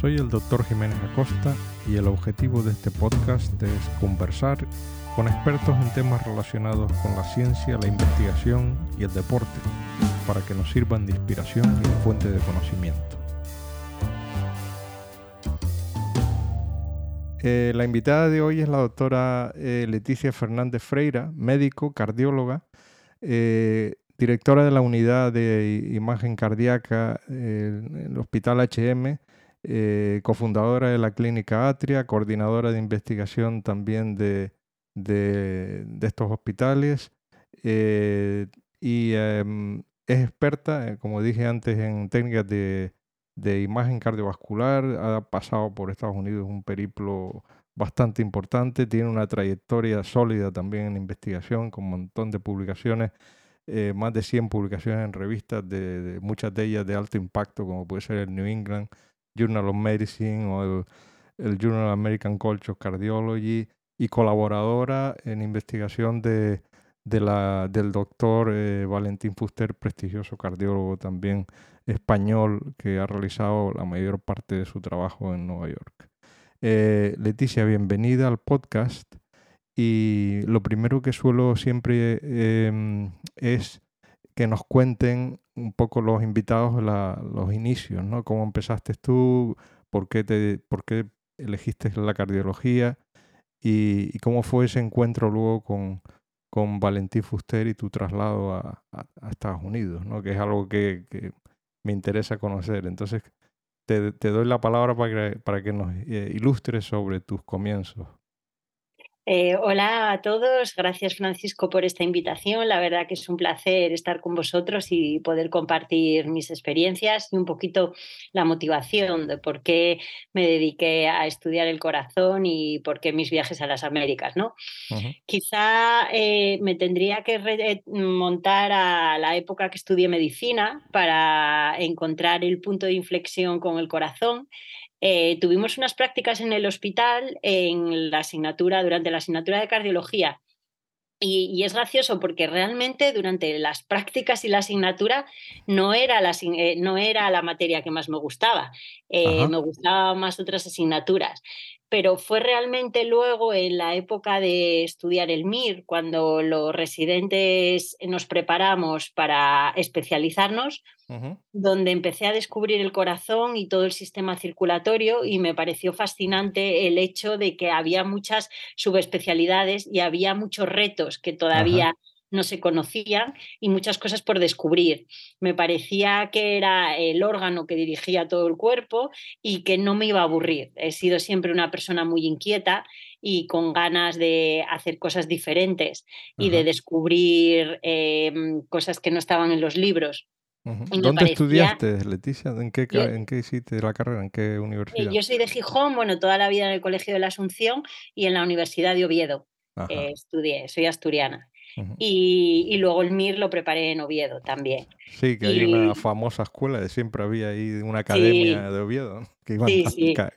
Soy el doctor Jiménez Acosta y el objetivo de este podcast es conversar con expertos en temas relacionados con la ciencia, la investigación y el deporte, para que nos sirvan de inspiración y de fuente de conocimiento. Eh, la invitada de hoy es la doctora eh, Leticia Fernández Freira, médico, cardióloga, eh, directora de la unidad de imagen cardíaca en el Hospital HM, cofundadora de la clínica Atria, coordinadora de investigación también de, estos hospitales y em, es experta, como dije antes, en técnicas de de imagen cardiovascular, ha pasado por Estados Unidos un periplo bastante importante, tiene una trayectoria sólida también en investigación, con un montón de publicaciones, eh, más de 100 publicaciones en revistas, de, muchas de ellas de alto impacto, como puede ser el New England Journal of Medicine o el, Journal American College of Cardiology, y colaboradora en investigación de, la, del doctor eh, Valentín Fuster, prestigioso cardiólogo también español que ha realizado la mayor parte de su trabajo en Nueva York. Eh, Leticia, bienvenida al podcast. Y lo primero que suelo siempre em, es que nos cuenten un poco los invitados los inicios, ¿no? Cómo empezaste tú, por qué, te, por qué elegiste la cardiología y, cómo fue ese encuentro luego con, con Valentín Fuster y tu traslado a, Estados Unidos, ¿no? que es algo que, me interesa conocer. Entonces, te, doy la palabra para que, para que nos eh, ilustres sobre tus comienzos. Eh, hola a todos, gracias Francisco por esta invitación. La verdad que es un placer estar con vosotros y poder compartir mis experiencias y un poquito la motivación de por qué me dediqué a estudiar el corazón y por qué mis viajes a las Américas. ¿no? Quizá eh, me tendría que montar a la época que estudié medicina para encontrar el punto de inflexión con el corazón eh, tuvimos unas prácticas en el hospital en la asignatura, durante la asignatura de cardiología. Y, es gracioso porque realmente durante las prácticas y la asignatura no era la, eh, no era la materia que más me gustaba. Eh, me gustaban más otras asignaturas pero fue realmente luego en la época de estudiar el MIR, cuando los residentes nos preparamos para especializarnos, donde empecé a descubrir el corazón y todo el sistema circulatorio y me pareció fascinante el hecho de que había muchas subespecialidades y había muchos retos que todavía no se conocían y muchas cosas por descubrir. Me parecía que era el órgano que dirigía todo el cuerpo y que no me iba a aburrir. He sido siempre una persona muy inquieta y con ganas de hacer cosas diferentes y de descubrir em, cosas que no estaban en los libros. ¿Dónde estudiaste, Leticia? ¿En qué, ¿En qué hiciste la carrera? ¿En qué universidad? Yo soy de Gijón, bueno, toda la vida en el Colegio de la Asunción y en la Universidad de Oviedo. Eh, estudié, soy asturiana y, luego el MIR lo preparé en Oviedo también. Sí, que hay una famosa escuela, siempre había ahí una academia de Oviedo, que iban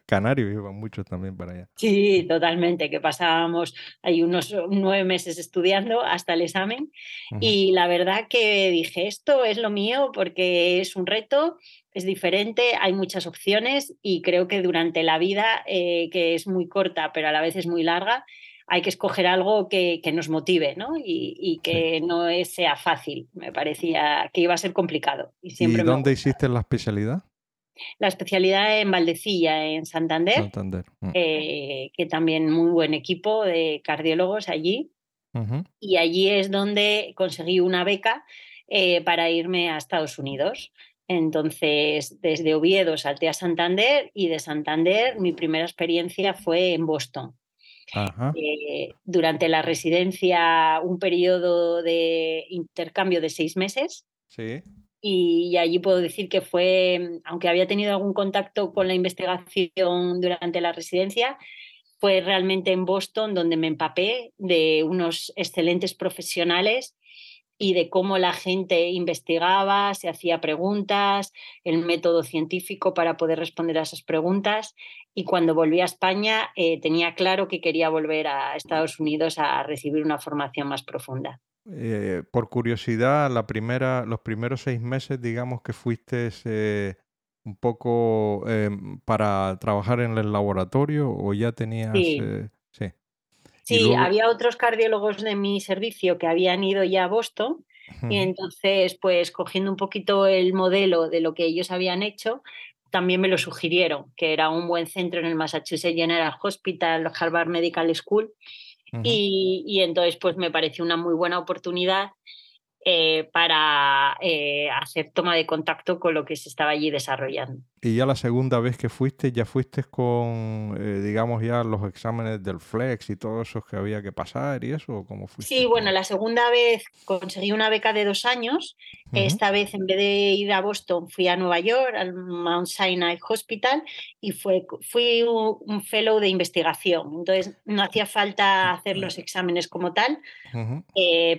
canarios, iban muchos también para allá. Sí, totalmente, que pasábamos ahí unos nueve meses estudiando hasta el examen y la verdad que dije, esto es lo mío porque es un reto, es diferente, hay muchas opciones y creo que durante la vida, eh, que es muy corta pero a la vez es muy larga, hay que escoger algo que, nos motive ¿no? y, que no sea fácil. Me parecía que iba a ser complicado. ¿Y, siempre dónde hiciste la especialidad? La especialidad en Valdecilla, en Santander, Santander. Mm. Eh, que también muy buen equipo de cardiólogos allí. Y allí es donde conseguí una beca eh, para irme a Estados Unidos. Entonces, desde Oviedo salté a Santander y de Santander mi primera experiencia fue en Boston. Eh, durante la residencia un periodo de intercambio de seis meses. Sí. Y, allí puedo decir que fue, aunque había tenido algún contacto con la investigación durante la residencia, fue realmente en Boston donde me empapé de unos excelentes profesionales y de cómo la gente investigaba, se hacía preguntas, el método científico para poder responder a esas preguntas. Y cuando volví a España eh, tenía claro que quería volver a Estados Unidos a recibir una formación más profunda. Eh, por curiosidad, la primera, los primeros seis meses, digamos que fuiste eh, un poco para trabajar en el laboratorio o ya tenías... Sí. Sí. Sí, había otros cardiólogos de mi servicio que habían ido ya a Boston y entonces, pues cogiendo un poquito el modelo de lo que ellos habían hecho, también me lo sugirieron, que era un buen centro en el Massachusetts General Hospital, Harvard Medical School, y, y, entonces pues me pareció una muy buena oportunidad eh, para eh, hacer toma de contacto con lo que se estaba allí desarrollando. Y ya la segunda vez que fuiste, ya fuiste con, eh, digamos, ya los exámenes del Flex y todos esos que había que pasar y eso, ¿cómo fuiste? Sí, bueno, la segunda vez conseguí una beca de dos años. Esta vez, en vez de ir a Boston, fui a Nueva York, al Mount Sinai Hospital, y fue, fui un, fellow de investigación. Entonces, no hacía falta hacer los exámenes como tal,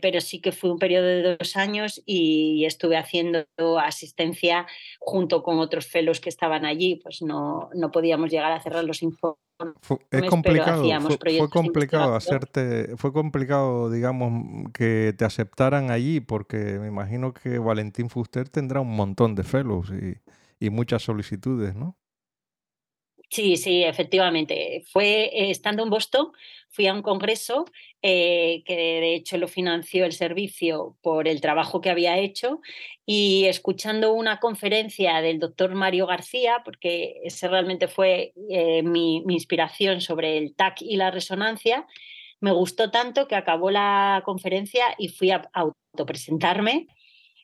pero sí que fue un periodo de dos años y estuve haciendo asistencia junto con otros fellows que estaban allí, pues no, no podíamos llegar a cerrar los informes. Fue, es complicado, fue, complicado hacerte, fue complicado, digamos, que te aceptaran allí, porque me imagino que Valentín Fuster tendrá un montón de fellows y, y muchas solicitudes, ¿no? Sí, sí, efectivamente. Fue eh, estando en Boston, fui a un congreso eh, que de hecho lo financió el servicio por el trabajo que había hecho y escuchando una conferencia del doctor Mario García, porque ese realmente fue eh, mi, inspiración sobre el TAC y la resonancia, me gustó tanto que acabó la conferencia y fui a autopresentarme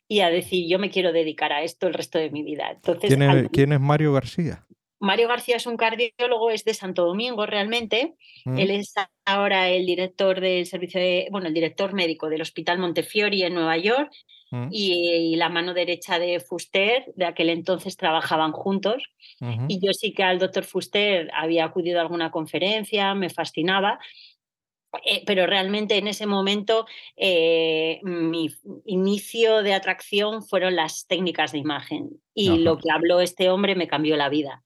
y a decir, yo me quiero dedicar a esto el resto de mi vida. Entonces, ¿quién es Mario García? Mario García es un cardiólogo, es de Santo Domingo realmente. Mm. Él es ahora el director del servicio de, bueno, el director médico del Hospital Montefiori en Nueva York mm. y, la mano derecha de Fuster, de aquel entonces trabajaban juntos. Y yo sí que al doctor Fuster había acudido a alguna conferencia, me fascinaba. Eh, pero realmente en ese momento eh, mi inicio de atracción fueron las técnicas de imagen y lo que habló este hombre me cambió la vida.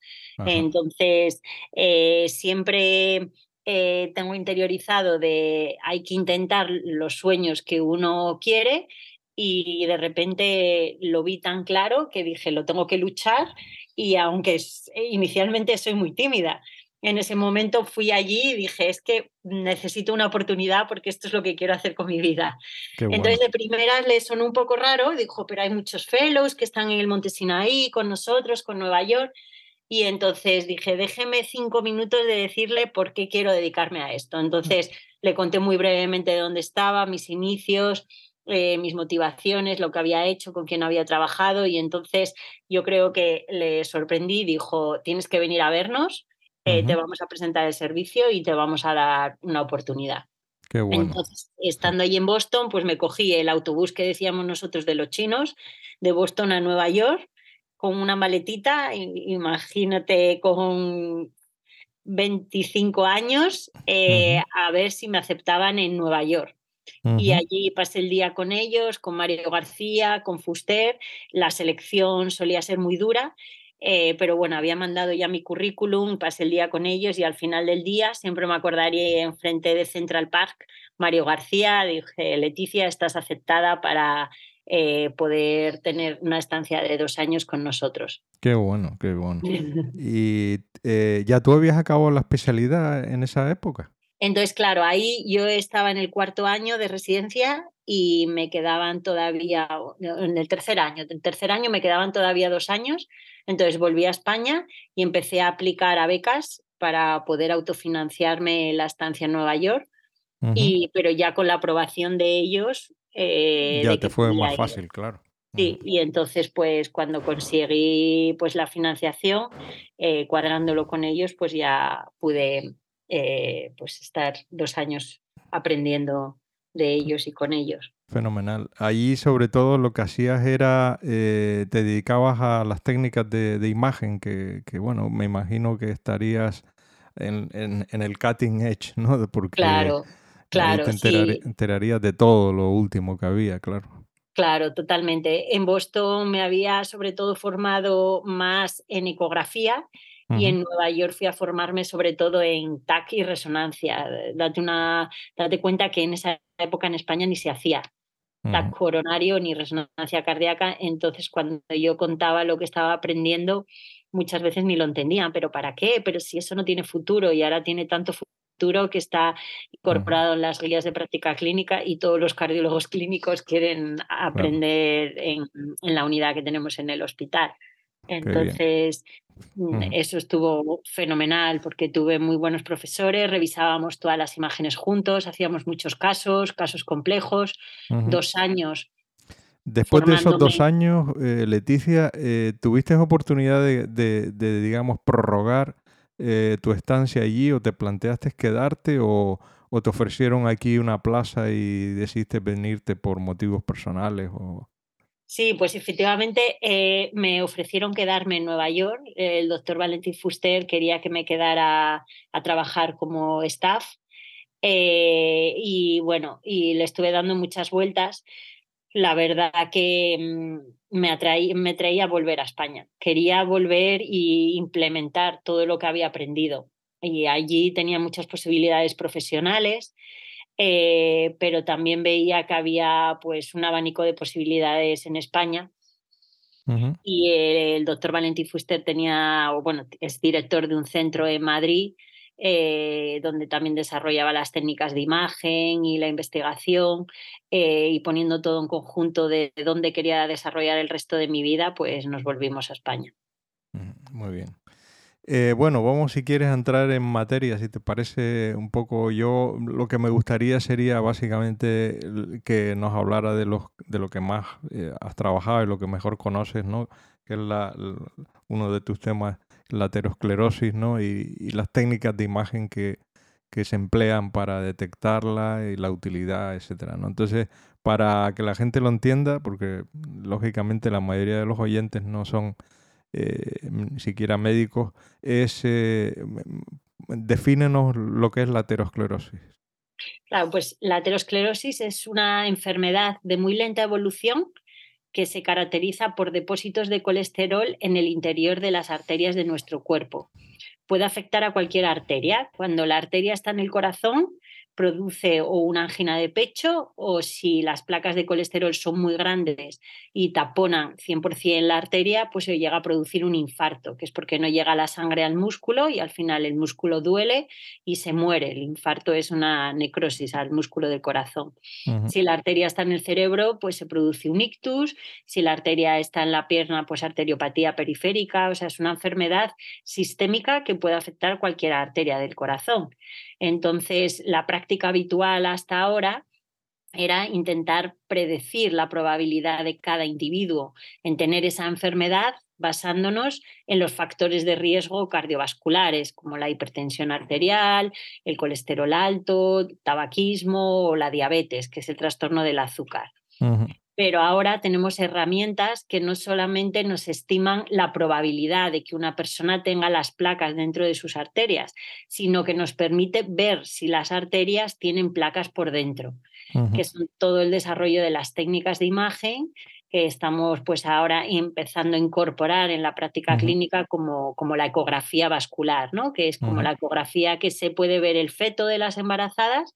Entonces, eh, siempre tengo interiorizado de hay que intentar los sueños que uno quiere y de repente lo vi tan claro que dije, lo tengo que luchar y aunque inicialmente soy muy tímida, en ese momento fui allí y dije, es que necesito una oportunidad porque esto es lo que quiero hacer con mi vida. Entonces de primeras le sonó un poco raro, dijo, pero hay muchos fellows que están en el Monte Sinaí con nosotros, con Nueva York. Y entonces dije, déjeme cinco minutos de decirle por qué quiero dedicarme a esto. Entonces le conté muy brevemente dónde estaba, mis inicios, eh, mis motivaciones, lo que había hecho, con quién había trabajado. Y entonces yo creo que le sorprendí, dijo, tienes que venir a vernos eh, te vamos a presentar el servicio y te vamos a dar una oportunidad. Qué bueno. Entonces, estando allí en Boston, pues me cogí el autobús que decíamos nosotros de los chinos, de Boston a Nueva York, con una maletita, imagínate con 25 años, eh, a ver si me aceptaban en Nueva York. Y allí pasé el día con ellos, con Mario García, con Fuster. La selección solía ser muy dura eh, pero bueno, había mandado ya mi currículum, pasé el día con ellos y al final del día siempre me acordaré enfrente de Central Park, Mario García, dije, Leticia, estás aceptada para eh, poder tener una estancia de dos años con nosotros. Qué bueno, qué bueno. ¿Y eh, ya tú habías acabado la especialidad en esa época? Entonces, claro, ahí yo estaba en el cuarto año de residencia y me quedaban todavía, en el tercer año, en el tercer año me quedaban todavía dos años entonces volví a España y empecé a aplicar a becas para poder autofinanciarme la estancia en Nueva York, y, pero ya con la aprobación de ellos. Eh, ya te fue más fácil, claro. Sí, y entonces pues cuando conseguí pues la financiación, eh, cuadrándolo con ellos, pues ya pude eh, pues estar dos años aprendiendo de ellos y con ellos. Fenomenal. Allí sobre todo lo que hacías era, eh, te dedicabas a las técnicas de, imagen, que, bueno, me imagino que estarías en, el cutting edge, ¿no? Porque claro, claro. te enterarías de todo lo último que había, claro. Claro, totalmente. En Boston me había sobre todo formado más en ecografía y en Nueva York fui a formarme sobre todo en TAC y resonancia. Date, una, date cuenta que en esa época en España ni se hacía. coronario ni resonancia cardíaca. Entonces, cuando yo contaba lo que estaba aprendiendo, muchas veces ni lo entendían, pero ¿para qué? Pero si eso no tiene futuro y ahora tiene tanto futuro que está incorporado en las guías de práctica clínica y todos los cardiólogos clínicos quieren aprender en, la unidad que tenemos en el hospital. Entonces, mm, eso estuvo fenomenal porque tuve muy buenos profesores, revisábamos todas las imágenes juntos, hacíamos muchos casos, casos complejos, dos años. Después de esos dos años, eh, Leticia, eh, ¿tuviste oportunidad de, digamos, prorrogar eh, tu estancia allí o te planteaste quedarte o, o, te ofrecieron aquí una plaza y decidiste venirte por motivos personales? O... Sí, pues efectivamente eh, me ofrecieron quedarme en Nueva York. El doctor Valentín Fuster quería que me quedara a trabajar como staff. Eh, y bueno, y le estuve dando muchas vueltas. La verdad que mm, me, me traía volver a España. Quería volver y implementar todo lo que había aprendido. Y allí tenía muchas posibilidades profesionales. Eh, pero también veía que había pues un abanico de posibilidades en España. Y el doctor Valentín Fuster tenía, bueno, es director de un centro en Madrid, eh, donde también desarrollaba las técnicas de imagen y la investigación, eh, y poniendo todo en conjunto de dónde quería desarrollar el resto de mi vida, pues nos volvimos a España. Muy bien. Eh, bueno, vamos si quieres entrar en materia, si te parece un poco yo, lo que me gustaría sería básicamente que nos hablara de, los, de lo que más eh, has trabajado y lo que mejor conoces, ¿no? Que es la, uno de tus temas, la aterosclerosis, ¿no? Y, y las técnicas de imagen que, que, se emplean para detectarla y la utilidad, etcétera. Entonces, para que la gente lo entienda, porque lógicamente la mayoría de los oyentes no son eh, siquiera médicos, es eh, defínenos lo que es la aterosclerosis. Claro, pues la aterosclerosis es una enfermedad de muy lenta evolución que se caracteriza por depósitos de colesterol en el interior de las arterias de nuestro cuerpo. Puede afectar a cualquier arteria. Cuando la arteria está en el corazón, produce o una angina de pecho o si las placas de colesterol son muy grandes y taponan 100% la arteria, pues se llega a producir un infarto, que es porque no llega la sangre al músculo y al final el músculo duele y se muere. El infarto es una necrosis al músculo del corazón. Si la arteria está en el cerebro, pues se produce un ictus. Si la arteria está en la pierna, pues arteriopatía periférica. O sea, es una enfermedad sistémica que puede afectar cualquier arteria del corazón. Entonces, la práctica habitual hasta ahora era intentar predecir la probabilidad de cada individuo en tener esa enfermedad basándonos en los factores de riesgo cardiovasculares como la hipertensión arterial, el colesterol alto, tabaquismo o la diabetes, que es el trastorno del azúcar pero ahora tenemos herramientas que no solamente nos estiman la probabilidad de que una persona tenga las placas dentro de sus arterias, sino que nos permite ver si las arterias tienen placas por dentro, que son todo el desarrollo de las técnicas de imagen que estamos pues ahora empezando a incorporar en la práctica clínica como, como la ecografía vascular, ¿no? que es como la ecografía que se puede ver el feto de las embarazadas,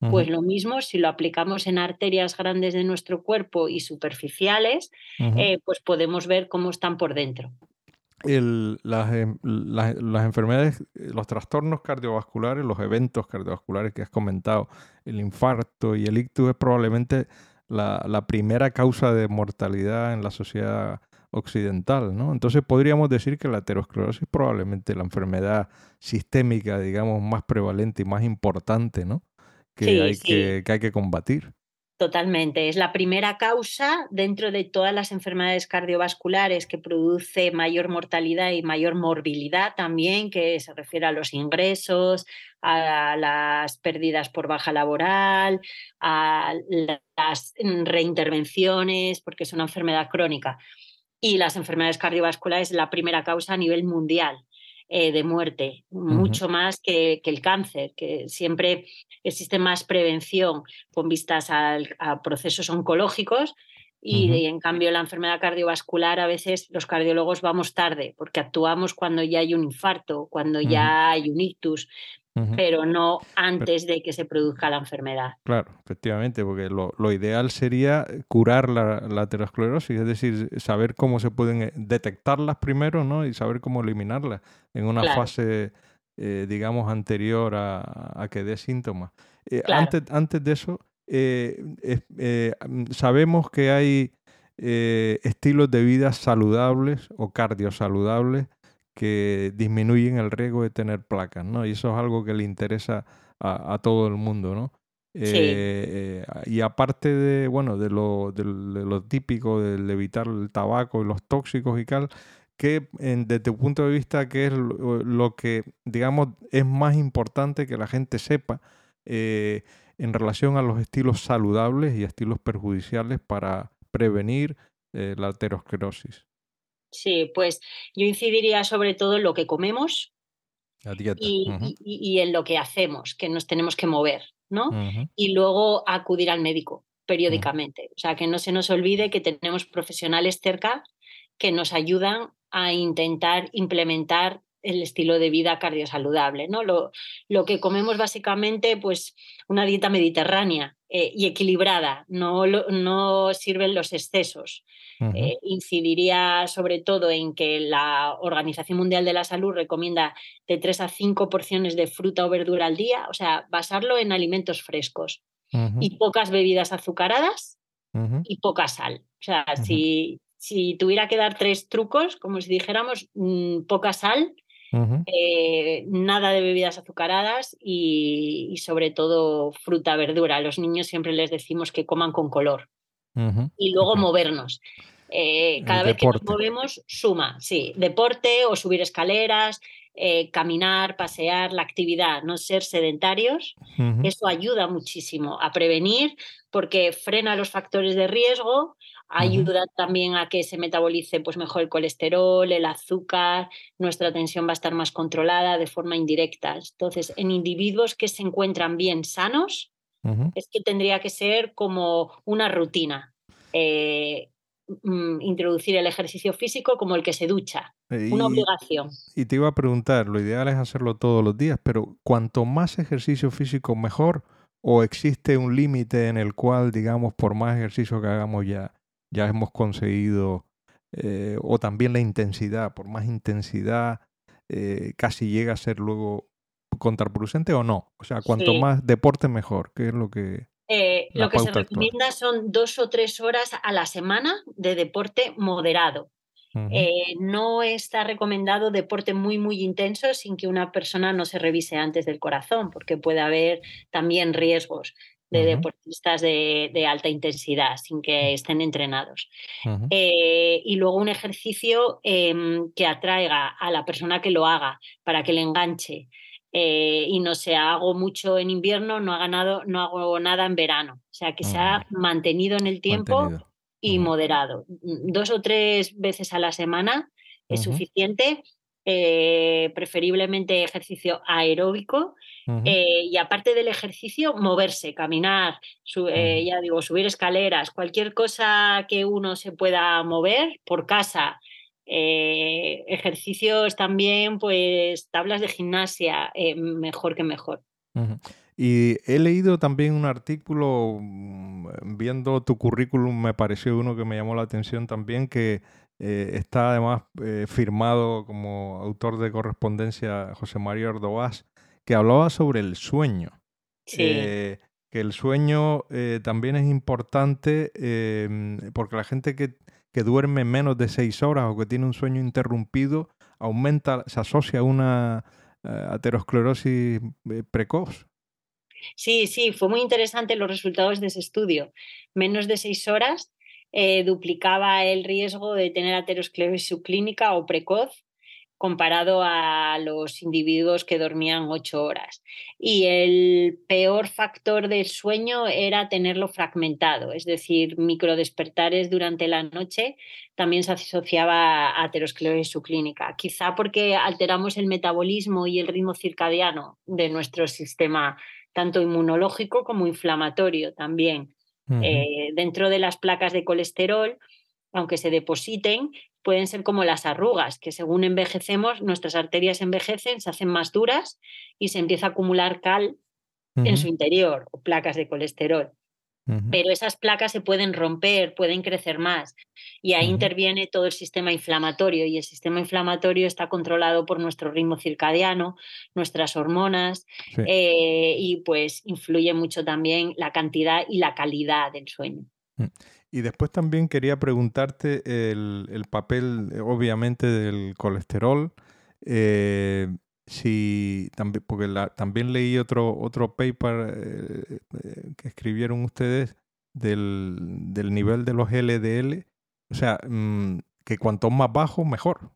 pues lo mismo, si lo aplicamos en arterias grandes de nuestro cuerpo y superficiales, eh, pues podemos ver cómo están por dentro. Em, las, enfermedades, eh, los trastornos cardiovasculares, los eventos cardiovasculares que has comentado, el infarto y el ictus es probablemente la, primera causa de mortalidad en la sociedad occidental, ¿no? Entonces podríamos decir que la aterosclerosis es probablemente la enfermedad sistémica, digamos, más prevalente y más importante, ¿no? Que, hay, que, hay que combatir. Totalmente. Es la primera causa dentro de todas las enfermedades cardiovasculares que produce mayor mortalidad y mayor morbilidad también, que se refiere a los ingresos, a las pérdidas por baja laboral, a las reintervenciones, porque es una enfermedad crónica. Y las enfermedades cardiovasculares es la primera causa a nivel mundial. Eh, de muerte, mucho más que, el cáncer, que siempre existe más prevención con vistas a procesos oncológicos y, en cambio la enfermedad cardiovascular a veces los cardiólogos vamos tarde porque actuamos cuando ya hay un infarto, cuando ya hay un ictus pero no antes de que se produzca la enfermedad. Claro, efectivamente, porque lo, ideal sería curar la, la, aterosclerosis, es decir, saber cómo se pueden eh, detectarlas primero ¿no? y saber cómo eliminarlas en una fase, eh, digamos, anterior a, que dé síntomas. Eh, antes, antes de eso, sabemos que hay estilos de vida saludables o cardiosaludables que disminuyen el riesgo de tener placas, ¿no? Y eso es algo que le interesa a, todo el mundo, ¿no? Eh, y aparte de, bueno, de lo, de, típico, de evitar el tabaco y los tóxicos y tal, que desde tu punto de vista, ¿qué es lo, que, digamos, es más importante que la gente sepa eh, en relación a los estilos saludables y estilos perjudiciales para prevenir eh, la aterosclerosis? Sí, pues yo incidiría sobre todo en lo que comemos y, en lo que hacemos, que nos tenemos que mover, ¿no? Y luego acudir al médico periódicamente. O sea, que no se nos olvide que tenemos profesionales cerca que nos ayudan a intentar implementar el estilo de vida cardiosaludable, ¿no? Lo, lo que comemos básicamente, pues una dieta mediterránea eh, y equilibrada, no, no sirven los excesos. Eh, incidiría sobre todo en que la Organización Mundial de la Salud recomienda de 3 a 5 porciones de fruta o verdura al día, o sea, basarlo en alimentos frescos y pocas bebidas azucaradas y poca sal. O sea, si, si tuviera que dar tres trucos, como si dijéramos, mm, poca sal, eh, nada de bebidas azucaradas y, sobre todo fruta, verdura. A los niños siempre les decimos que coman con color. Y luego movernos. Eh, cada vez que nos movemos, suma, sí, deporte o subir escaleras, eh, caminar, pasear, la actividad, no ser sedentarios, eso ayuda muchísimo a prevenir porque frena los factores de riesgo, ayuda también a que se metabolice pues, mejor el colesterol, el azúcar, nuestra tensión va a estar más controlada de forma indirecta. Entonces, en individuos que se encuentran bien sanos, es que tendría que ser como una rutina. Eh, mm, introducir el ejercicio físico como el que se ducha, una obligación. Y te iba a preguntar, lo ideal es hacerlo todos los días, pero cuanto más ejercicio físico mejor, o existe un límite en el cual, digamos, por más ejercicio que hagamos ya, ya hemos conseguido, eh, o también la intensidad, por más intensidad, eh, casi llega a ser luego contraproducente o no. O sea, cuanto más deporte mejor, ¿qué es lo que... Eh, lo que se recomienda son dos o tres horas a la semana de deporte moderado. no está recomendado deporte muy, muy intenso sin que una persona no se revise antes del corazón, porque puede haber también riesgos de deportistas de, alta intensidad, sin que estén entrenados. Eh, y luego un ejercicio em, que atraiga a la persona que lo haga, para que le enganche. Eh, y no sea, hago mucho en invierno, no, haga nada, no hago nada en verano. O sea, que se ha mantenido en el tiempo y moderado. Dos o tres veces a la semana es suficiente eh, preferiblemente ejercicio aeróbico. Eh, y aparte del ejercicio, moverse, caminar, eh, ya digo, subir escaleras, cualquier cosa que uno se pueda mover por casa. ejercicios también, pues tablas de gimnasia, mejor que mejor. Y he leído también un artículo, mm, viendo tu currículum, me pareció uno que me llamó la atención también, que eh, está además eh, firmado como autor de correspondencia José María Ordovás, que hablaba sobre el sueño. Eh, que el sueño también es importante em, porque la gente que, que, duerme menos de seis horas o que tiene un sueño interrumpido aumenta, se asocia a una aterosclerosis precoz. Sí, sí, fue muy interesante los resultados de ese estudio. Menos de seis horas eh, duplicaba el riesgo de tener aterosclerosis subclínica o precoz comparado a los individuos que dormían ocho horas. Y el peor factor del sueño era tenerlo fragmentado, es decir, microdespertares durante la noche también se asociaba a aterosclerosis subclínica, quizá porque alteramos el metabolismo y el ritmo circadiano de nuestro sistema, tanto inmunológico como inflamatorio también. Eh, dentro de las placas de colesterol, aunque se depositen, pueden ser como las arrugas, que según envejecemos, nuestras arterias envejecen, se hacen más duras y se empieza a acumular cal en su interior o placas de colesterol. Pero esas placas se pueden romper, pueden crecer más y ahí interviene todo el sistema inflamatorio y el sistema inflamatorio está controlado por nuestro ritmo circadiano, nuestras hormonas eh, y pues influye mucho también la cantidad y la calidad del sueño. Mm. Y después también quería preguntarte el, papel, obviamente, del colesterol. Eh, si también, porque también leí otro, otro paper eh, eh, que escribieron ustedes del, del, nivel de los LDL. O sea, mm, que cuanto más bajo, mejor.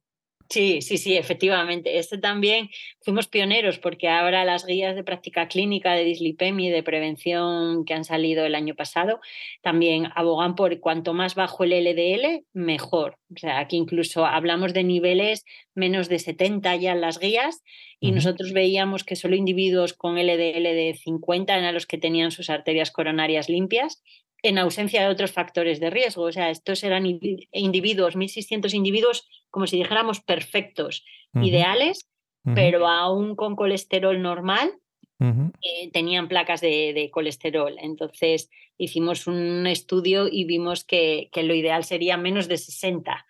Sí, sí, sí, efectivamente. Este también fuimos pioneros porque ahora las guías de práctica clínica de dislipemia y de prevención que han salido el año pasado también abogan por cuanto más bajo el LDL, mejor. O sea, aquí incluso hablamos de niveles menos de 70 ya en las guías y nosotros veíamos que solo individuos con LDL de 50 eran los que tenían sus arterias coronarias limpias en ausencia de otros factores de riesgo. O sea, estos eran individuos, 1.600 individuos, como si dijéramos perfectos, ideales, pero aún con colesterol normal, eh, tenían placas de, colesterol. Entonces hicimos un estudio y vimos que, lo ideal sería menos de 60.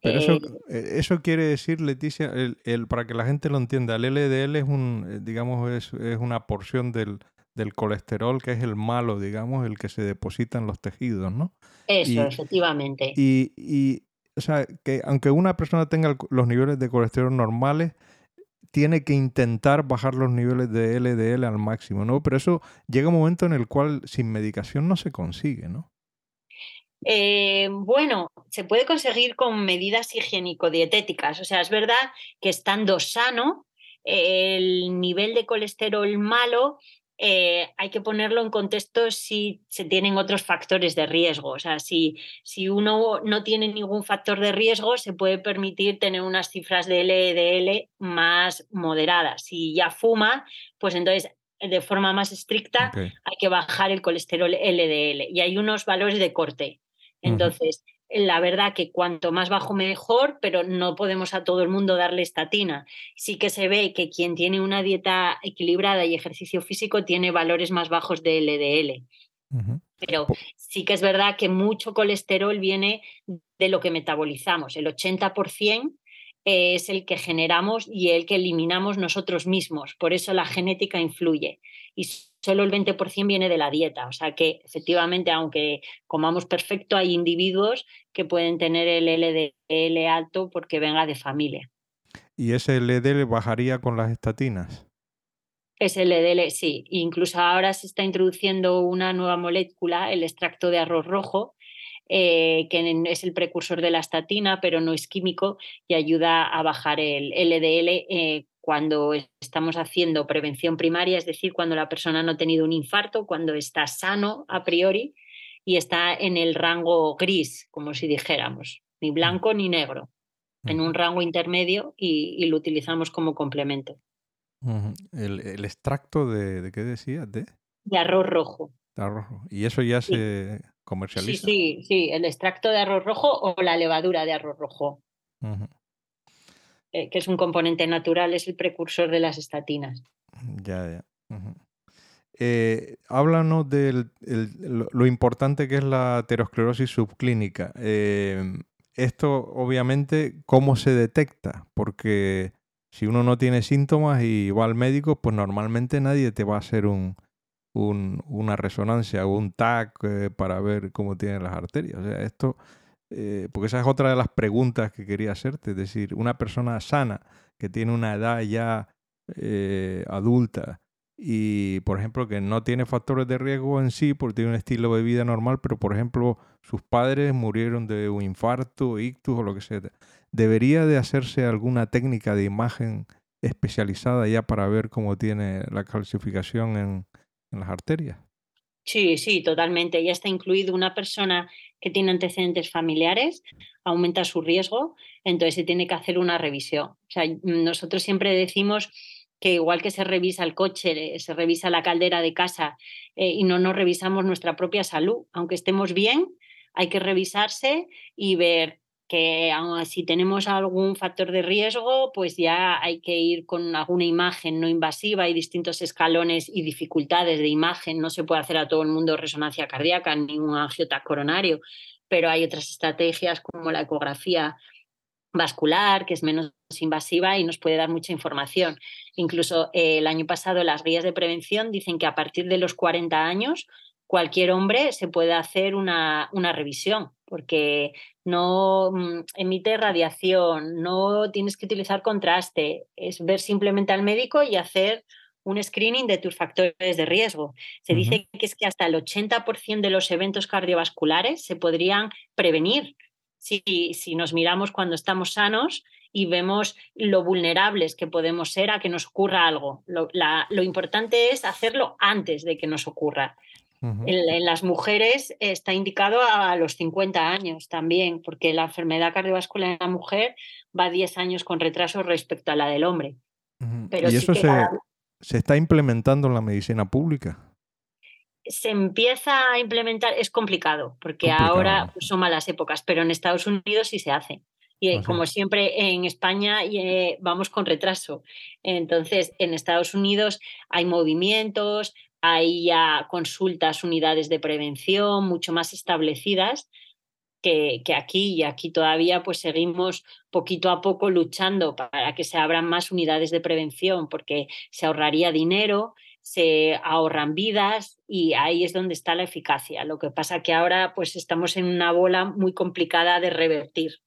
Pero eso, eh, eh, eso, quiere decir, Leticia, el, para que la gente lo entienda, el LDL es un, digamos, es, es una porción del, del colesterol, que es el malo, digamos, el que se deposita en los tejidos, ¿no? Eso, efectivamente. Y, y, o sea, que aunque una persona tenga los niveles de colesterol normales, tiene que intentar bajar los niveles de LDL al máximo, ¿no? Pero eso llega un momento en el cual sin medicación no se consigue, ¿no? Eh, bueno, se puede conseguir con medidas higiénico-dietéticas. O sea, es verdad que estando sano, el nivel de colesterol malo eh, hay que ponerlo en contexto si se tienen otros factores de riesgo. O sea, si, si uno no tiene ningún factor de riesgo, se puede permitir tener unas cifras de LDL más moderadas. Si ya fuma, pues entonces de forma más estricta hay que bajar el colesterol LDL y hay unos valores de corte. Entonces, la verdad que cuanto más bajo mejor, pero no podemos a todo el mundo darle estatina. Sí que se ve que quien tiene una dieta equilibrada y ejercicio físico tiene valores más bajos de LDL. Pero sí que es verdad que mucho colesterol viene de lo que metabolizamos. El 80% es el que generamos y el que eliminamos nosotros mismos. Por eso la genética influye. Y solo el 20% viene de la dieta. O sea que efectivamente, aunque comamos perfecto, hay individuos que pueden tener el LDL alto porque venga de familia. ¿Y ese LDL bajaría con las estatinas? Ese LDL, sí. Incluso ahora se está introduciendo una nueva molécula, el extracto de arroz rojo, eh, que es el precursor de la estatina, pero no es químico y ayuda a bajar el LDL eh, cuando estamos haciendo prevención primaria, es decir, cuando la persona no ha tenido un infarto, cuando está sano a priori y está en el rango gris, como si dijéramos, ni blanco ni negro, en un rango intermedio y, lo utilizamos como complemento. el, extracto de, qué decía? De, de arroz rojo. De arroz rojo. ¿Y eso ya se comercializa? Sí, sí, sí, el extracto de arroz rojo o la levadura de arroz rojo. Eh, que es un componente natural, es el precursor de las estatinas. Ya, ya. Eh, háblanos de lo, importante que es la aterosclerosis subclínica. Em, esto, obviamente, ¿cómo se detecta? Porque si uno no tiene síntomas y va al médico, pues normalmente nadie te va a hacer un, una resonancia o un TAC eh, para ver cómo tienen las arterias. O sea, esto eh, porque esa es otra de las preguntas que quería hacerte, es decir, una persona sana que tiene una edad ya eh, adulta y, por ejemplo, que no tiene factores de riesgo en sí porque tiene un estilo de vida normal, pero, por ejemplo, sus padres murieron de un infarto, ictus o lo que sea, ¿debería de hacerse alguna técnica de imagen especializada ya para ver cómo tiene la calcificación en las arterias? Sí, sí, totalmente. Ya está incluido una persona que tiene antecedentes familiares, aumenta su riesgo, entonces se tiene que hacer una revisión. O sea, nosotros siempre decimos que igual que se revisa el coche, se revisa la caldera de casa eh, y no nos revisamos nuestra propia salud, aunque estemos bien, hay que revisarse y ver que si tenemos algún factor de riesgo, pues ya hay que ir con alguna imagen no invasiva. Hay distintos escalones y dificultades de imagen. No se puede hacer a todo el mundo resonancia cardíaca ni un angiota coronario, pero hay otras estrategias como la ecografía vascular, que es menos invasiva y nos puede dar mucha información. Incluso eh, el año pasado las guías de prevención dicen que a partir de los 40 años cualquier hombre se puede hacer una, una revisión porque no mm, emite radiación, no tienes que utilizar contraste, es ver simplemente al médico y hacer un screening de tus factores de riesgo. Se dice que es que hasta el 80% de los eventos cardiovasculares se podrían prevenir si, si nos miramos cuando estamos sanos y vemos lo vulnerables que podemos ser a que nos ocurra algo. Lo, lo importante es hacerlo antes de que nos ocurra en, las mujeres está indicado a los 50 años también, porque la enfermedad cardiovascular en la mujer va 10 años con retraso respecto a la del hombre. Pero ¿Y eso se, está implementando en la medicina pública? Se empieza a implementar, es complicado, porque ahora son malas épocas, pero en Estados Unidos sí se hace. Y ah, como siempre en España eh, vamos con retraso. Entonces, en Estados Unidos hay movimientos, hay ya consultas, unidades de prevención mucho más establecidas que, aquí y aquí todavía pues seguimos poquito a poco luchando para que se abran más unidades de prevención porque se ahorraría dinero, se ahorran vidas y ahí es donde está la eficacia. Lo que pasa que ahora pues estamos en una bola muy complicada de revertir.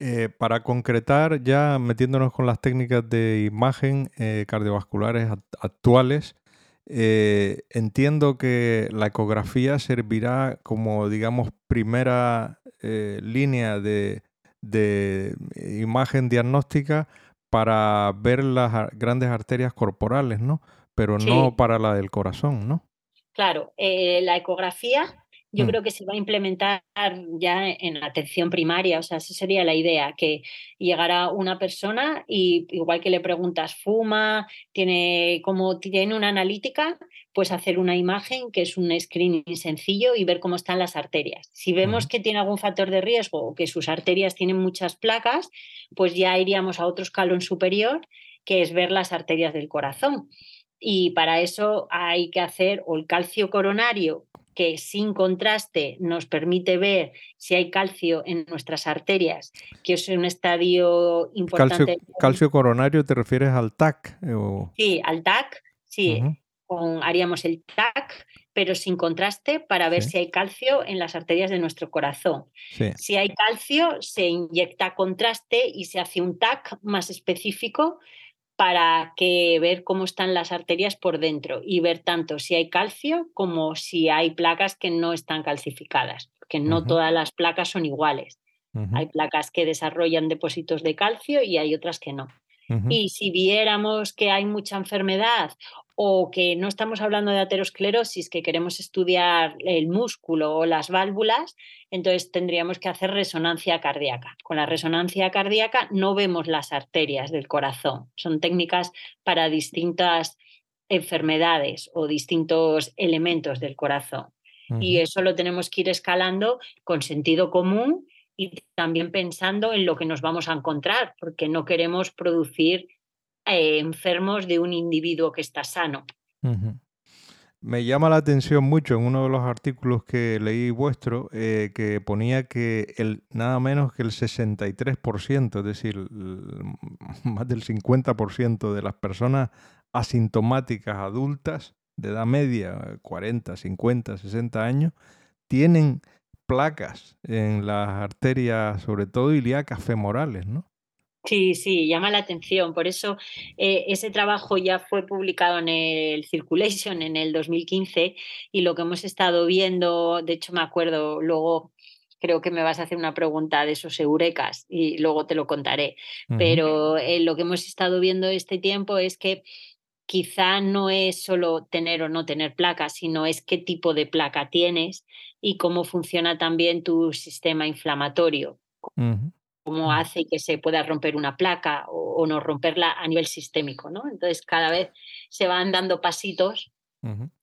Eh, para concretar, ya metiéndonos con las técnicas de imagen eh, cardiovasculares actuales, eh, entiendo que la ecografía servirá como, digamos, primera eh, línea de, imagen diagnóstica para ver las grandes arterias corporales, ¿no? Pero no para la del corazón, ¿no? Claro, eh, la ecografía yo mm. creo que se va a implementar ya en atención primaria, o sea, esa sería la idea, que llegará una persona y igual que le preguntas, fuma, tiene como tiene una analítica, pues hacer una imagen que es un screening sencillo y ver cómo están las arterias. Si vemos que tiene algún factor de riesgo o que sus arterias tienen muchas placas, pues ya iríamos a otro escalón superior, que es ver las arterias del corazón. Y para eso hay que hacer o el calcio coronario que sin contraste nos permite ver si hay calcio en nuestras arterias, que es un estadio importante. ¿Calcio, coronario te refieres al TAC? Sí, al TAC, sí. haríamos el TAC, pero sin contraste para ver si hay calcio en las arterias de nuestro corazón. Si hay calcio, se inyecta contraste y se hace un TAC más específico para que ver cómo están las arterias por dentro y ver tanto si hay calcio como si hay placas que no están calcificadas, porque no todas las placas son iguales. Hay placas que desarrollan depósitos de calcio y hay otras que no. Y si viéramos que hay mucha enfermedad o que no estamos hablando de aterosclerosis, que queremos estudiar el músculo o las válvulas, entonces tendríamos que hacer resonancia cardíaca. Con la resonancia cardíaca no vemos las arterias del corazón. Son técnicas para distintas enfermedades o distintos elementos del corazón. Y eso lo tenemos que ir escalando con sentido común y también pensando en lo que nos vamos a encontrar, porque no queremos producir eh, enfermos de un individuo que está sano. Me llama la atención mucho en uno de los artículos que leí vuestro eh, que ponía que el, nada menos que el 63%, es decir, más del 50% de las personas asintomáticas adultas de edad media, 40, 50, 60 años, tienen placas en las arterias, sobre todo ilíacas femorales, ¿no? Sí, sí, llama la atención. Por eso eh, ese trabajo ya fue publicado en el Circulation en el 2015 y lo que hemos estado viendo, de hecho me acuerdo, luego creo que me vas a hacer una pregunta de esos eurecas y luego te lo contaré. Pero eh, lo que hemos estado viendo este tiempo es que quizá no es solo tener o no tener placa, sino es qué tipo de placa tienes y cómo funciona también tu sistema inflamatorio. Cómo hace que se pueda romper una placa o, no romperla a nivel sistémico, ¿no? Entonces cada vez se van dando pasitos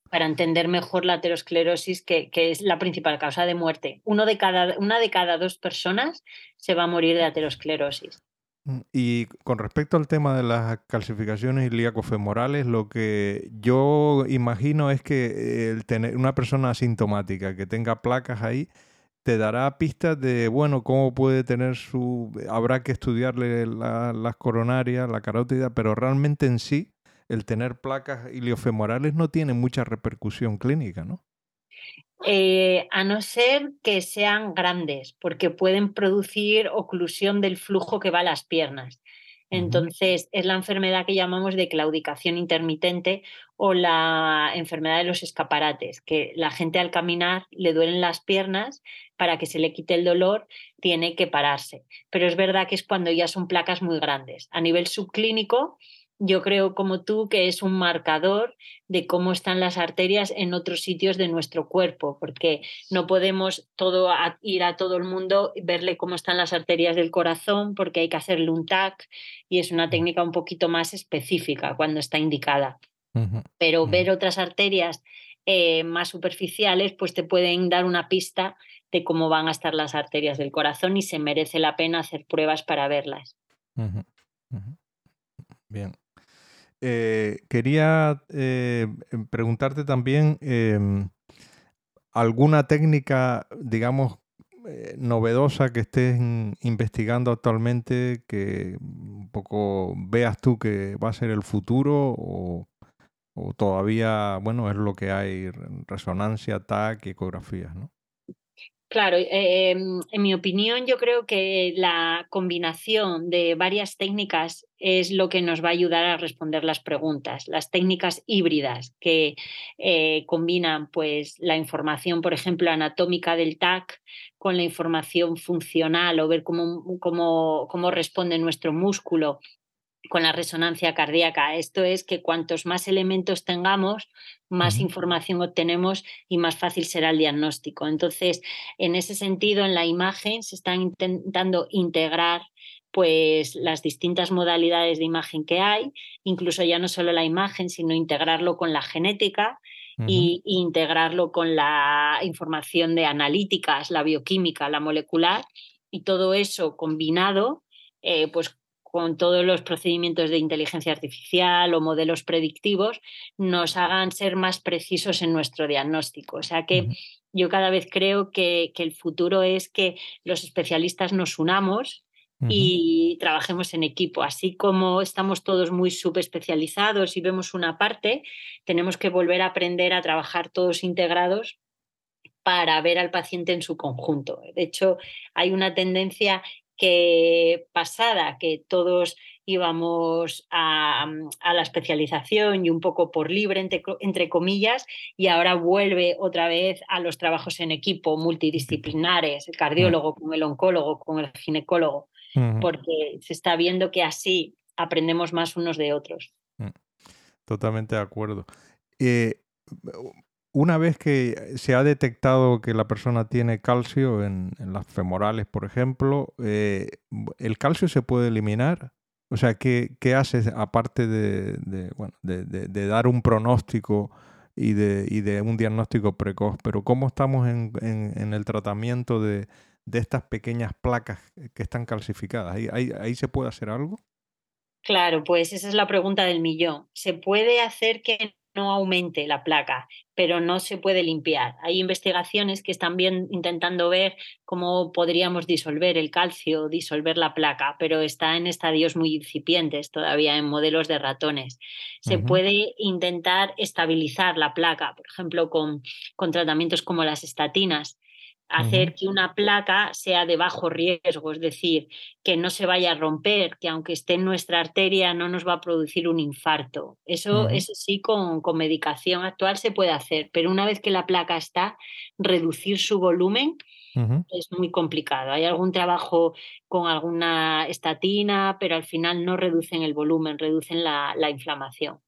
para entender mejor la aterosclerosis, que, es la principal causa de muerte. Uno de cada, una de cada dos personas se va a morir de aterosclerosis. Mm, y con respecto al tema de las calcificaciones ilíaco-femorales, lo que yo imagino es que el tener una persona asintomática que tenga placas ahí te dará pistas de, bueno, cómo puede tener su... Habrá que estudiarle las coronarias, la carótida, pero realmente en sí el tener placas iliofemorales no tiene mucha repercusión clínica, ¿no? Eh, a no ser que sean grandes, porque pueden producir oclusión del flujo que va a las piernas. Entonces, es la enfermedad que llamamos de claudicación intermitente o la enfermedad de los escaparates, que la gente al caminar le duelen las piernas, para que se le quite el dolor tiene que pararse. Pero es verdad que es cuando ya son placas muy grandes. A nivel subclínico, yo creo como tú que es un marcador de cómo están las arterias en otros sitios de nuestro cuerpo, porque no podemos todo ir a todo el mundo y verle cómo están las arterias del corazón, porque hay que hacerle un TAC y es una técnica un poquito más específica cuando está indicada. Pero ver otras arterias eh, más superficiales, pues te pueden dar una pista de cómo van a estar las arterias del corazón y se merece la pena hacer pruebas para verlas. Bien. Eh, quería eh, em, preguntarte también em, alguna técnica, digamos, eh, novedosa que estés investigando actualmente, que un poco veas tú que va a ser el futuro o, todavía, bueno, es lo que hay, resonancia, TAC, ecografías, ¿no? Claro, eh, em, en mi opinión yo creo que la combinación de varias técnicas es lo que nos va a ayudar a responder las preguntas. Las técnicas híbridas que eh, combinan pues, la información, por ejemplo, anatómica del TAC con la información funcional o ver cómo, cómo, cómo responde nuestro músculo con la resonancia cardíaca. Esto es que cuantos más elementos tengamos, más información obtenemos y más fácil será el diagnóstico. Entonces, en ese sentido, en la imagen se están intentando integrar pues las distintas modalidades de imagen que hay, incluso ya no solo la imagen, sino integrarlo con la genética y, integrarlo con la información de analíticas, la bioquímica, la molecular, y todo eso combinado, eh, pues con todos los procedimientos de inteligencia artificial o modelos predictivos, nos hagan ser más precisos en nuestro diagnóstico. O sea que yo cada vez creo que, el futuro es que los especialistas nos unamos y trabajemos en equipo. Así como estamos todos muy subespecializados y vemos una parte, tenemos que volver a aprender a trabajar todos integrados para ver al paciente en su conjunto. De hecho, hay una tendencia que pasada, que todos íbamos a, la especialización y un poco por libre, entre, comillas, y ahora vuelve otra vez a los trabajos en equipo multidisciplinares, el cardiólogo con el oncólogo, con el ginecólogo, porque se está viendo que así aprendemos más unos de otros. Mm, totalmente de acuerdo. Eh, una vez que se ha detectado que la persona tiene calcio en, las femorales, por ejemplo, eh, ¿el calcio se puede eliminar? O sea, ¿qué, qué haces aparte de, de, dar un pronóstico y de, y un diagnóstico precoz? Pero ¿cómo estamos en, en, el tratamiento de, estas pequeñas placas que están calcificadas? ¿Ahí, ahí se puede hacer algo? Claro, pues esa es la pregunta del millón. ¿Se puede hacer que no aumente la placa, pero no se puede limpiar. Hay investigaciones que están bien intentando ver cómo podríamos disolver el calcio, disolver la placa, pero está en estadios muy incipientes todavía en modelos de ratones. Se puede intentar estabilizar la placa, por ejemplo, con, con tratamientos como las estatinas, hacer que una placa sea de bajo riesgo, es decir, que no se vaya a romper, que aunque esté en nuestra arteria no nos va a producir un infarto. Eso, sí con, medicación actual se puede hacer, pero una vez que la placa está, reducir su volumen es muy complicado. Hay algún trabajo con alguna estatina, pero al final no reducen el volumen, reducen la inflamación.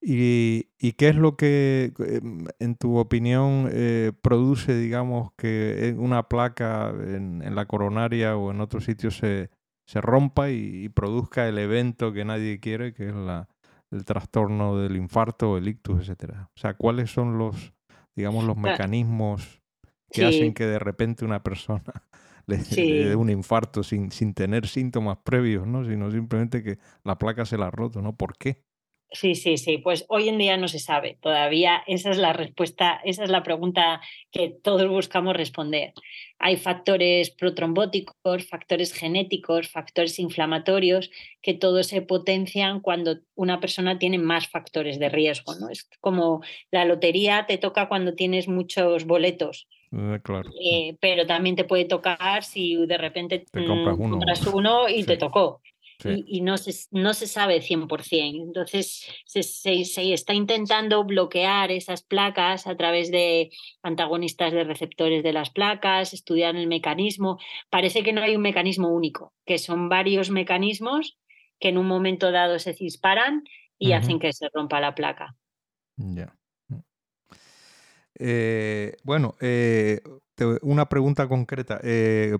¿Y, qué es lo que, em, en tu opinión, eh, produce, digamos, que una placa en, la coronaria o en otro sitio se, rompa y, produzca el evento que nadie quiere, que es la, el trastorno del infarto, el ictus, etcétera. O sea, ¿cuáles son los, digamos, los mecanismos que hacen que de repente una persona le, dé un infarto sin, sin tener síntomas previos, ¿no? Sino simplemente que la placa se la ha roto, ¿no? ¿Por qué? Sí, sí, sí. Pues hoy en día no se sabe. Todavía esa es la respuesta, esa es la pregunta que todos buscamos responder. Hay factores protrombóticos, factores genéticos, factores inflamatorios que todos se potencian cuando una persona tiene más factores de riesgo. ¿no? Es como la lotería te toca cuando tienes muchos boletos. Eh, claro. Eh, pero también te puede tocar si de repente te compras mm, uno, y te tocó y, no, se, no se sabe 100%. Entonces se, se, está intentando bloquear esas placas a través de antagonistas de receptores de las placas, estudiar el mecanismo. Parece que no hay un mecanismo único, que son varios mecanismos que en un momento dado se disparan y hacen que se rompa la placa. Ya. Eh, bueno, eh, una pregunta concreta. Eh,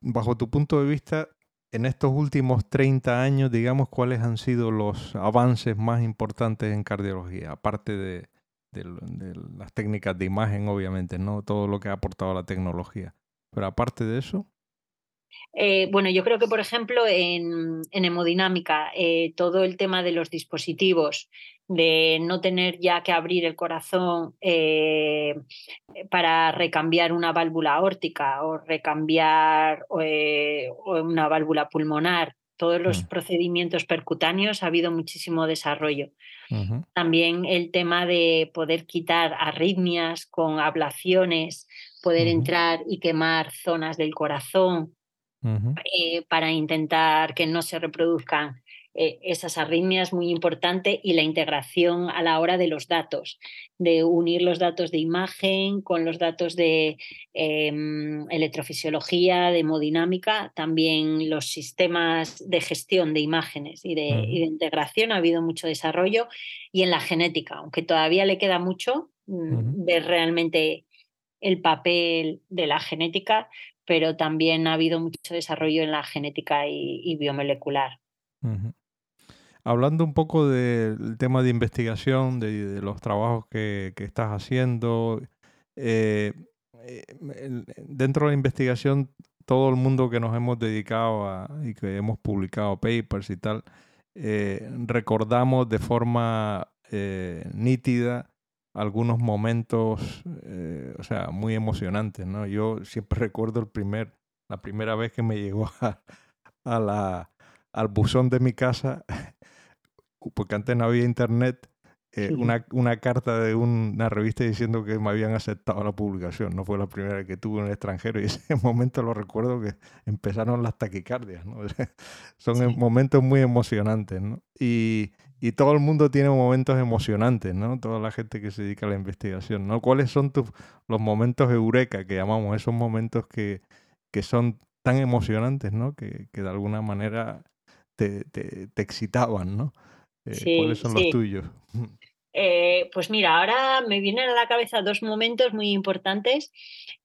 bajo tu punto de vista, en estos últimos 30 años, digamos, cuáles han sido los avances más importantes en cardiología, aparte de, las técnicas de imagen, obviamente, ¿no? Todo lo que ha aportado la tecnología. Pero aparte de eso. Eh, bueno, yo creo que, por ejemplo, en, hemodinámica, eh, todo el tema de los dispositivos, de no tener ya que abrir el corazón eh, para recambiar una válvula órtica o recambiar una válvula pulmonar, todos los mm. procedimientos percutáneos ha habido muchísimo desarrollo. También el tema de poder quitar arritmias con ablaciones, poder entrar y quemar zonas del corazón, eh, para intentar que no se reproduzcan eh, esas arritmias, muy importante, y la integración a la hora de los datos, de unir los datos de imagen con los datos de em, electrofisiología, de hemodinámica, también los sistemas de gestión de imágenes y de, y de, integración. Ha habido mucho desarrollo y en la genética, aunque todavía le queda mucho mm, ver realmente el papel de la genética, pero también ha habido mucho desarrollo en la genética y, biomolecular. Hablando un poco del tema de investigación, de, los trabajos que, estás haciendo, eh, eh, dentro de la investigación, todo el mundo que nos hemos dedicado a, y que hemos publicado papers y tal, eh, recordamos de forma nítida algunos momentos, eh, o sea, muy emocionantes, ¿no? Yo siempre recuerdo el primer, la primera vez que me llegó a, la, al buzón de mi casa, porque antes no había internet, eh, una, una, carta de una revista diciendo que me habían aceptado la publicación. No fue la primera que tuve en el extranjero y ese momento lo recuerdo que empezaron las taquicardias. ¿no? Son momentos muy emocionantes. ¿no? Y, y todo el mundo tiene momentos emocionantes, ¿no? Toda la gente que se dedica a la investigación, ¿no? ¿Cuáles son tus, los momentos eureka que llamamos, esos momentos que, que son tan emocionantes, ¿no? Que, que de alguna manera te, te, excitaban, ¿no? Eh, ¿Cuáles son los tuyos? Eh, pues mira, ahora me vienen a la cabeza dos momentos muy importantes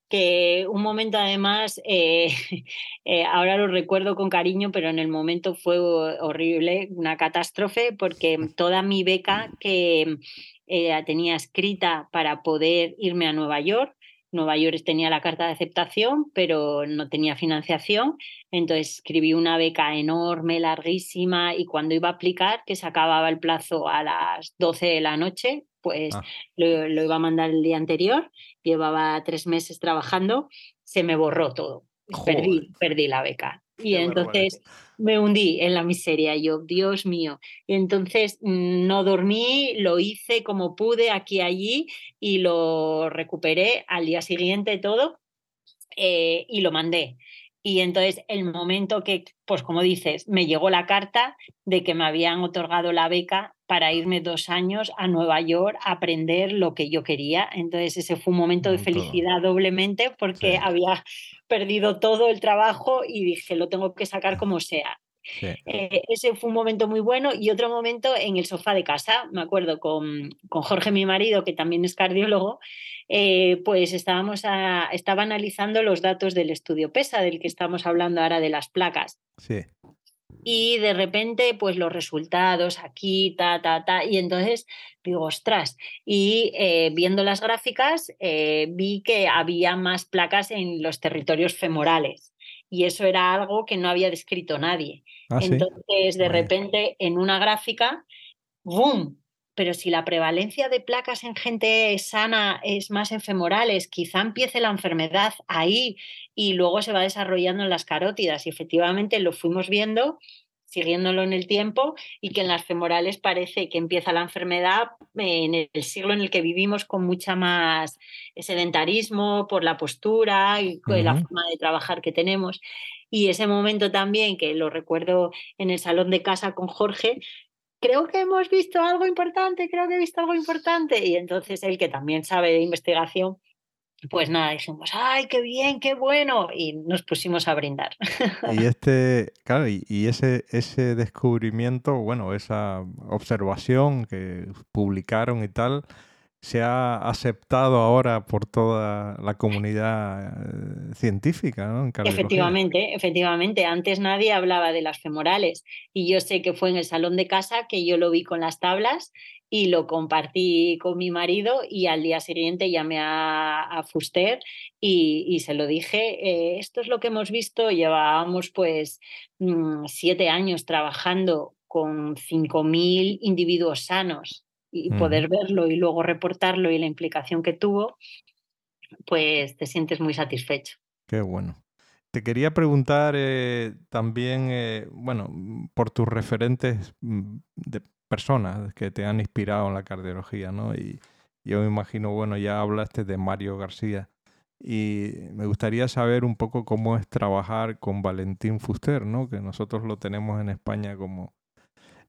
que un momento además, eh, eh, ahora lo recuerdo con cariño, pero en el momento fue horrible, una catástrofe, porque toda mi beca que eh, tenía escrita para poder irme a Nueva York, Nueva York tenía la carta de aceptación, pero no tenía financiación. Entonces escribí una beca enorme, larguísima, y cuando iba a aplicar, que se acababa el plazo a las 12 de la noche, pues ah. lo, iba a mandar el día anterior, llevaba tres meses trabajando, se me borró todo. Perdí, perdí la beca. Y entonces me hundí en la miseria. Yo, Dios mío. Y entonces mm, no dormí, lo hice como pude aquí allí y lo recuperé al día siguiente todo eh, y lo mandé. Y entonces el momento que, pues como dices, me llegó la carta de que me habían otorgado la beca para irme dos años a Nueva York a aprender lo que yo quería. Entonces ese fue un momento de felicidad doblemente porque había perdido todo el trabajo y dije, lo tengo que sacar como sea. Eh, ese fue un momento muy bueno y otro momento en el sofá de casa, me acuerdo con, con Jorge, mi marido, que también es cardiólogo, eh, pues estábamos estaba analizando los datos del estudio PESA, del que estamos hablando ahora de las placas. Sí. Y de repente, pues los resultados aquí, ta, ta, ta, y entonces digo, ostras, y eh, viendo las gráficas eh, vi que había más placas en los territorios femorales y eso era algo que no había descrito nadie. Ah, entonces, de repente, en una gráfica, ¡boom! Pero si la prevalencia de placas en gente sana es más en femorales, quizá empiece la enfermedad ahí y luego se va desarrollando en las carótidas. Y efectivamente lo fuimos viendo siguiéndolo en el tiempo y que en las femorales parece que empieza la enfermedad en el siglo en el que vivimos con mucha más sedentarismo por la postura y la forma de trabajar que tenemos. Y ese momento también, que lo recuerdo en el salón de casa con Jorge, creo que hemos visto algo importante, creo que he visto algo importante. Y entonces él, que también sabe de investigación, pues nada, dijimos, ay, qué bien, qué bueno, y nos pusimos a brindar. Y este, claro, y, ese, ese descubrimiento, bueno, esa observación que publicaron y tal, se ha aceptado ahora por toda la comunidad eh, científica, ¿no? efectivamente, efectivamente. Antes nadie hablaba de las femorales y yo sé que fue en el salón de casa que yo lo vi con las tablas y lo compartí con mi marido y al día siguiente llamé a, a Fuster y, se lo dije, eh, esto es lo que hemos visto, llevábamos pues mm, siete años trabajando con 5.000 individuos sanos y poder verlo y luego reportarlo y la implicación que tuvo, pues te sientes muy satisfecho. Qué bueno. Te quería preguntar eh, también, eh, bueno, por tus referentes mm, de personas que te han inspirado en la cardiología, ¿no? Y yo me imagino, bueno, ya hablaste de Mario García y me gustaría saber un poco cómo es trabajar con Valentín Fuster, ¿no? Que nosotros lo tenemos en España como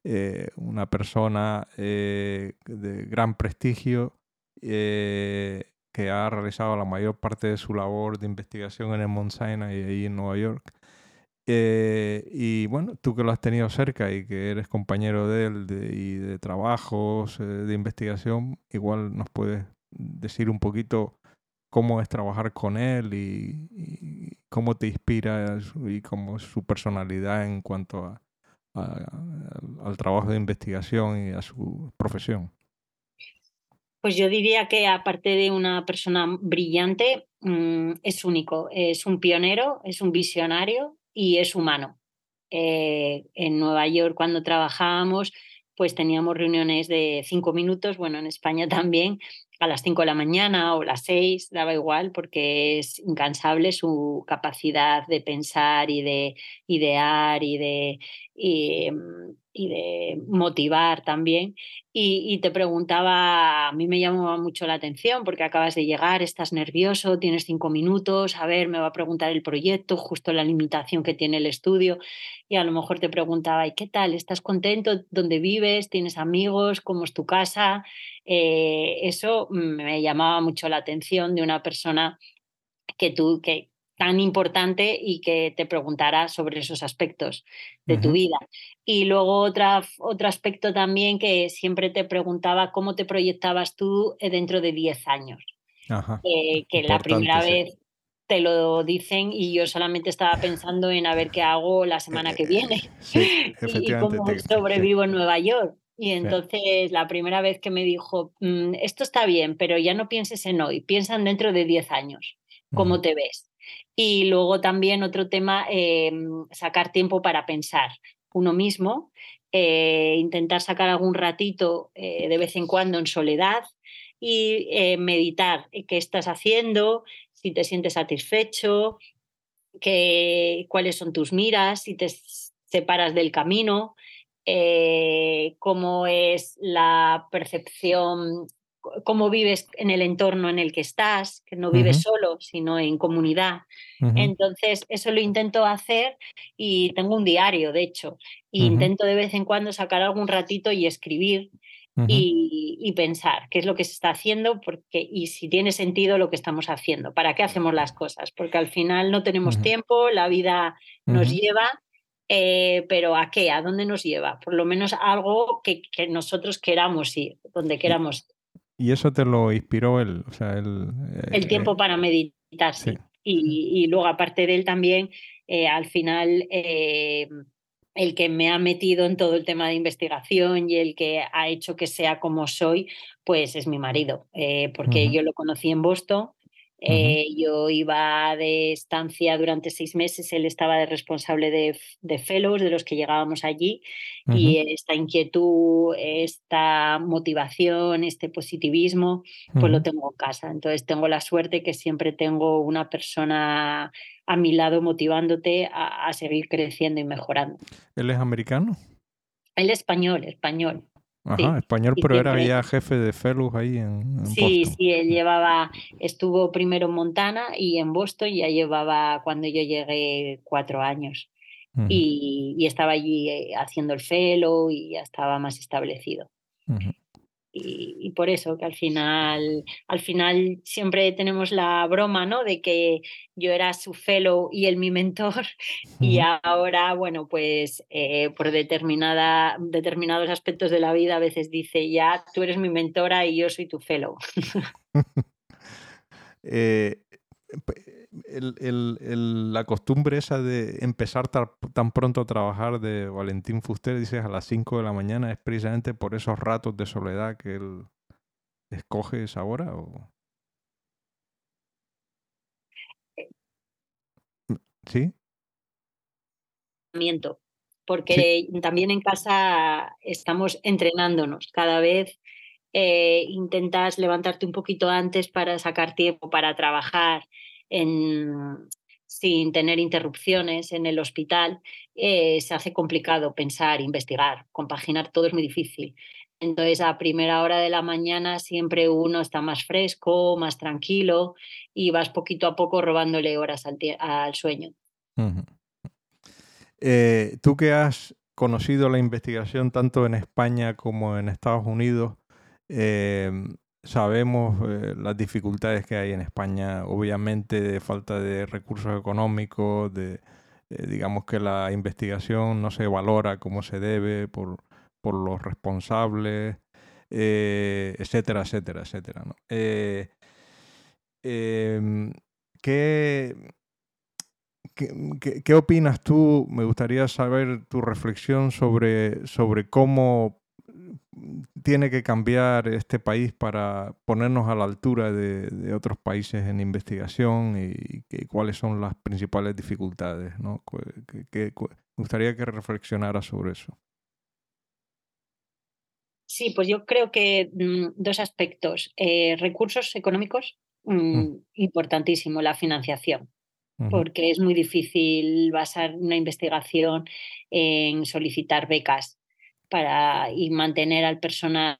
eh, una persona eh, de gran prestigio eh, que ha realizado la mayor parte de su labor de investigación en el Mount Sinai y ahí en Nueva York. Eh, y bueno, tú que lo has tenido cerca y que eres compañero de él y de trabajos, eh, de investigación, igual nos puedes decir un poquito cómo es trabajar con él y, cómo te inspira y cómo es su personalidad en cuanto a, al trabajo de investigación y a su profesión. Pues yo diría que aparte de una persona brillante, mm, es único, es un pionero, es un visionario y es humano. Eh, en Nueva York, cuando trabajábamos, pues teníamos reuniones de cinco minutos, bueno, en España también, a las cinco de la mañana o las seis, daba igual, porque es incansable su capacidad de pensar y de idear y de, mm, y de motivar también. Y, te preguntaba, a mí me llamaba mucho la atención porque acabas de llegar, estás nervioso, tienes cinco minutos, a ver, me va a preguntar el proyecto, justo la limitación que tiene el estudio. Y a lo mejor te preguntaba, ¿y qué tal? ¿Estás contento? ¿Dónde vives? ¿Tienes amigos? ¿Cómo es tu casa? Eh, eso me llamaba mucho la atención de una persona que tú, que, tan importante y que te preguntara sobre esos aspectos de tu vida. Y luego otra, otro aspecto también que siempre te preguntaba cómo te proyectabas tú eh, dentro de 10 años. Eh, que la primera vez te lo dicen y yo solamente estaba pensando en a ver qué hago la semana que viene y, cómo sobrevivo en Nueva York. Y entonces la primera vez que me dijo, mm, esto está bien, pero ya no pienses en hoy, piensa dentro de 10 años, cómo te ves. Y luego también otro tema, em, sacar tiempo para pensar uno mismo, eh, intentar sacar algún ratito eh, de vez en cuando en soledad y eh, meditar qué estás haciendo, si te sientes satisfecho, cuáles son tus miras, si te separas del camino, cómo es la percepción cómo vives en el entorno en el que estás, que no vives solo, sino en comunidad. Entonces, eso lo intento hacer y tengo un diario, de hecho, e intento de vez en cuando sacar algún ratito y escribir y, pensar qué es lo que se está haciendo porque, y si tiene sentido lo que estamos haciendo, para qué hacemos las cosas, porque al final no tenemos tiempo, la vida nos lleva eh, pero ¿a qué? ¿A dónde nos lleva? Por lo menos algo que, que nosotros queramos ir, donde queramos ir. Y eso te lo inspiró él, o sea, el, el tiempo eh, para meditar, sí. Y, luego, aparte de él también, eh, al final, eh, el que me ha metido en todo el tema de investigación y el que ha hecho que sea como soy, pues es mi marido, eh, porque yo lo conocí en Boston eh, yo iba de estancia durante seis meses, él estaba de responsable de, de fellows, de los que llegábamos allí, y esta inquietud, esta motivación, este positivismo, pues lo tengo en casa. Entonces tengo la suerte que siempre tengo una persona a mi lado motivándote a, a seguir creciendo y mejorando. ¿Él es americano? Él es español, español. Ajá, español, pero era ya jefe de fellows ahí en, Sí, sí, él llevaba, estuvo primero en Montana y en Boston ya llevaba cuando yo llegué cuatro años. y, estaba allí eh, haciendo el fellow y ya estaba más establecido y, por eso que al final, al final siempre tenemos la broma, ¿no? De que yo era su fellow y él mi mentor y ahora, bueno, pues eh, por determinada, determinados aspectos de la vida a veces dice, ya tú eres mi mentora y yo soy tu fellow. eh, el, la costumbre esa de empezar tan, pronto a trabajar de Valentín Fuster, dices a las 5 de la mañana, es precisamente por esos ratos de soledad que él escoge esa hora? ¿o? ¿Sí? Porque también en casa estamos entrenándonos. Cada vez eh, intentas levantarte un poquito antes para sacar tiempo para trabajar sin tener interrupciones en el hospital, eh, se hace complicado pensar, investigar, compaginar, todo es muy difícil. Entonces, a primera hora de la mañana siempre uno está más fresco, más tranquilo y vas poquito a poco robándole horas al, al sueño. Eh, tú que has conocido la investigación tanto en España como en Estados Unidos, eh, Sabemos eh, las dificultades que hay en España, obviamente de falta de recursos económicos, de eh, digamos que la investigación no se valora como se debe por, por los responsables, eh, etcétera, etcétera, etcétera. Em, ¿qué, qué, qué, opinas tú? Me gustaría saber tu reflexión sobre, sobre cómo tiene que cambiar este país para ponernos a la altura de, otros países en investigación y, cuáles son las principales dificultades. ¿no? me gustaría que reflexionara sobre eso. Sí, pues yo creo que mm, dos aspectos. Eh, recursos económicos, mm, mm. importantísimo, la financiación porque es muy difícil basar una investigación en solicitar becas para y mantener al personal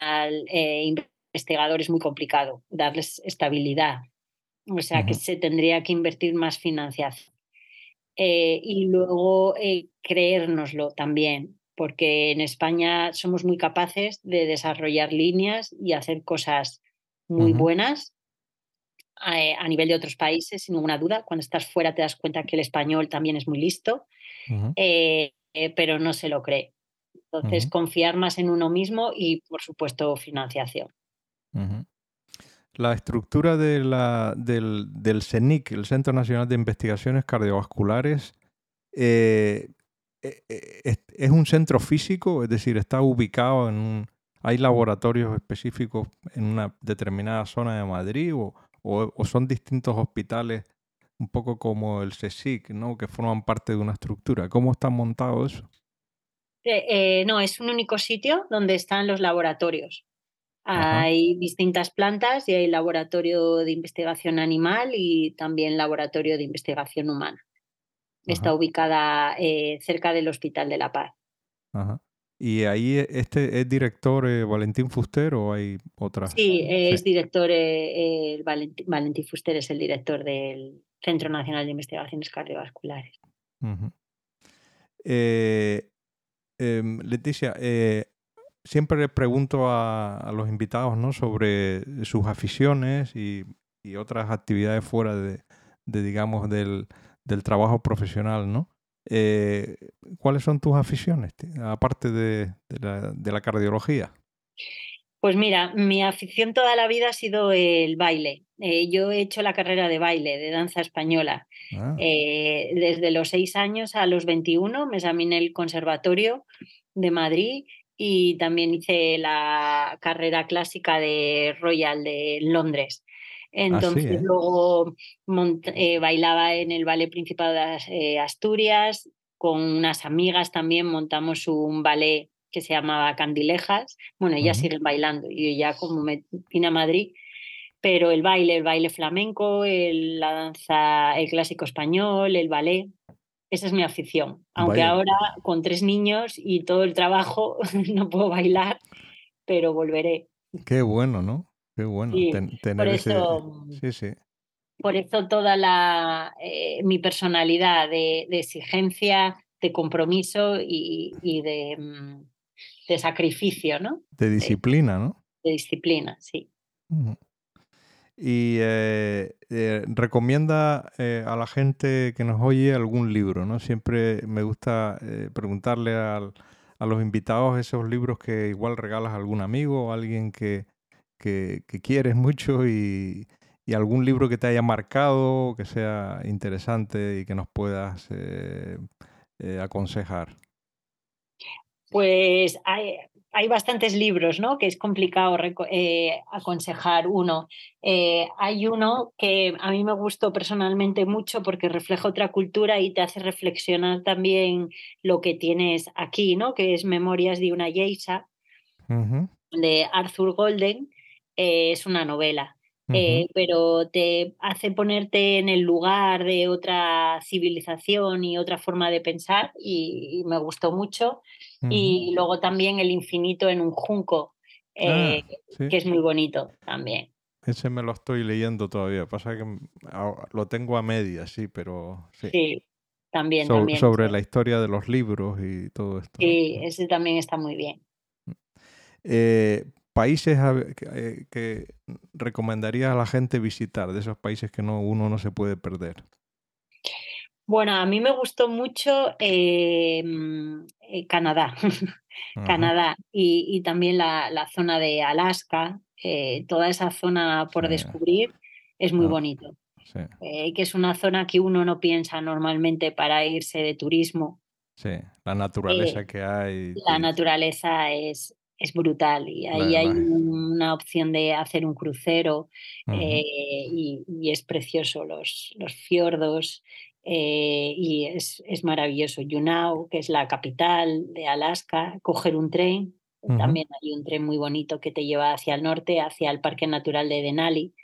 eh, investigador es muy complicado, darles estabilidad. O sea que se tendría que invertir más financiación. Eh, y luego eh, creérnoslo también, porque en España somos muy capaces de desarrollar líneas y hacer cosas muy buenas a nivel de otros países, sin ninguna duda. Cuando estás fuera te das cuenta que el español también es muy listo. Eh, pero no se lo cree. Entonces, confiar más en uno mismo y, por supuesto, financiación. La estructura de la, del, del, CENIC, el Centro Nacional de Investigaciones Cardiovasculares, eh, eh, es, un centro físico, es decir, está ubicado en un... ¿Hay laboratorios específicos en una determinada zona de Madrid o, o son distintos hospitales un poco como el CSIC, ¿no? que forman parte de una estructura. ¿Cómo está montado eso? Eh, no, es un único sitio donde están los laboratorios. Hay distintas plantas y hay laboratorio de investigación animal y también laboratorio de investigación humana. Está ubicada eh, cerca del Hospital de la Paz. ¿Y ahí este es director eh, Valentín Fuster o hay otra? Sí, es director, Valentín Fuster es el director del, Centro Nacional de Investigaciones Cardiovasculares. Eh, em, Leticia, eh, siempre le pregunto a, los invitados ¿no? sobre sus aficiones y, otras actividades fuera de, digamos, del, trabajo profesional, ¿no? Eh, ¿Cuáles son tus aficiones, aparte de, la, de la cardiología? Pues mira, mi afición toda la vida ha sido el baile eh, yo he hecho la carrera de baile, de danza española. Ah, Eh, desde los 6 años a los 21 me examiné el Conservatorio de Madrid y también hice la carrera clásica de Royal de Londres. así, Entonces ¿eh? luego bailaba en el Ballet Principal de As- Asturias, con unas amigas también montamos un ballet que se llamaba Candilejas. Bueno, ellas Ujú. siguen bailando y ya como me vine a Madrid, pero el baile, el baile flamenco, el- la danza, el clásico español, el ballet, esa es mi afición. Aunque Vaya, ahora con tres niños y todo el trabajo no puedo bailar, pero volveré. qué bueno, ¿no? Qué bueno Sí, ten- por tener ese... eso, Sí, sí. por eso toda la eh, mi personalidad de, de exigencia, de compromiso y, y de, mm, de sacrificio, ¿no? De De, disciplina, ¿no? de disciplina, sí. Y eh, eh, recomienda eh, a la gente que nos oye algún libro, ¿no? Siempre me gusta eh, preguntarle al- a los invitados esos libros que igual regalas a algún amigo o alguien que, que, que quieres mucho y, y algún libro que te haya marcado, que sea interesante y que nos puedas eh, eh, aconsejar. Pues hay, hay bastantes libros, ¿no? Que es complicado eh, aconsejar uno. Eh, hay uno que a mí me gustó personalmente mucho porque refleja otra cultura y te hace reflexionar también lo que tienes aquí, ¿no? Que es Memorias de una Geisha Ujú, de Arthur Golden. Eh, es una novela, pero te hace ponerte en el lugar de otra civilización y otra forma de pensar y, y me gustó mucho. Y luego también El infinito en un junco, eh, Ah, sí. que es muy bonito también. Ese me lo estoy leyendo todavía. Pasa que m- a- lo tengo a medias, sí, pero sí. Sí, también, So- también. sobre la historia de los libros y todo esto. Sí, ese también está muy bien. Eh, países que, eh, que recomendarías a la gente visitar, de esos países que no, uno no se puede perder. Bueno, a mí me gustó mucho eh, mm, eh, Canadá, Canadá y, y también la, la zona de Alaska, eh, toda esa zona por sí, descubrir es muy ah, bonito, sí, eh, que es una zona que uno no piensa normalmente para irse de turismo. sí. La naturaleza que hay, la y naturaleza es, es brutal y ahí hay una opción de hacer un crucero eh, y, y es precioso los, los fiordos eh, y es, es maravilloso. Juneau, que es la capital de Alaska, coger un tren, también hay un tren muy bonito que te lleva hacia el norte, hacia el Parque Natural de Denali,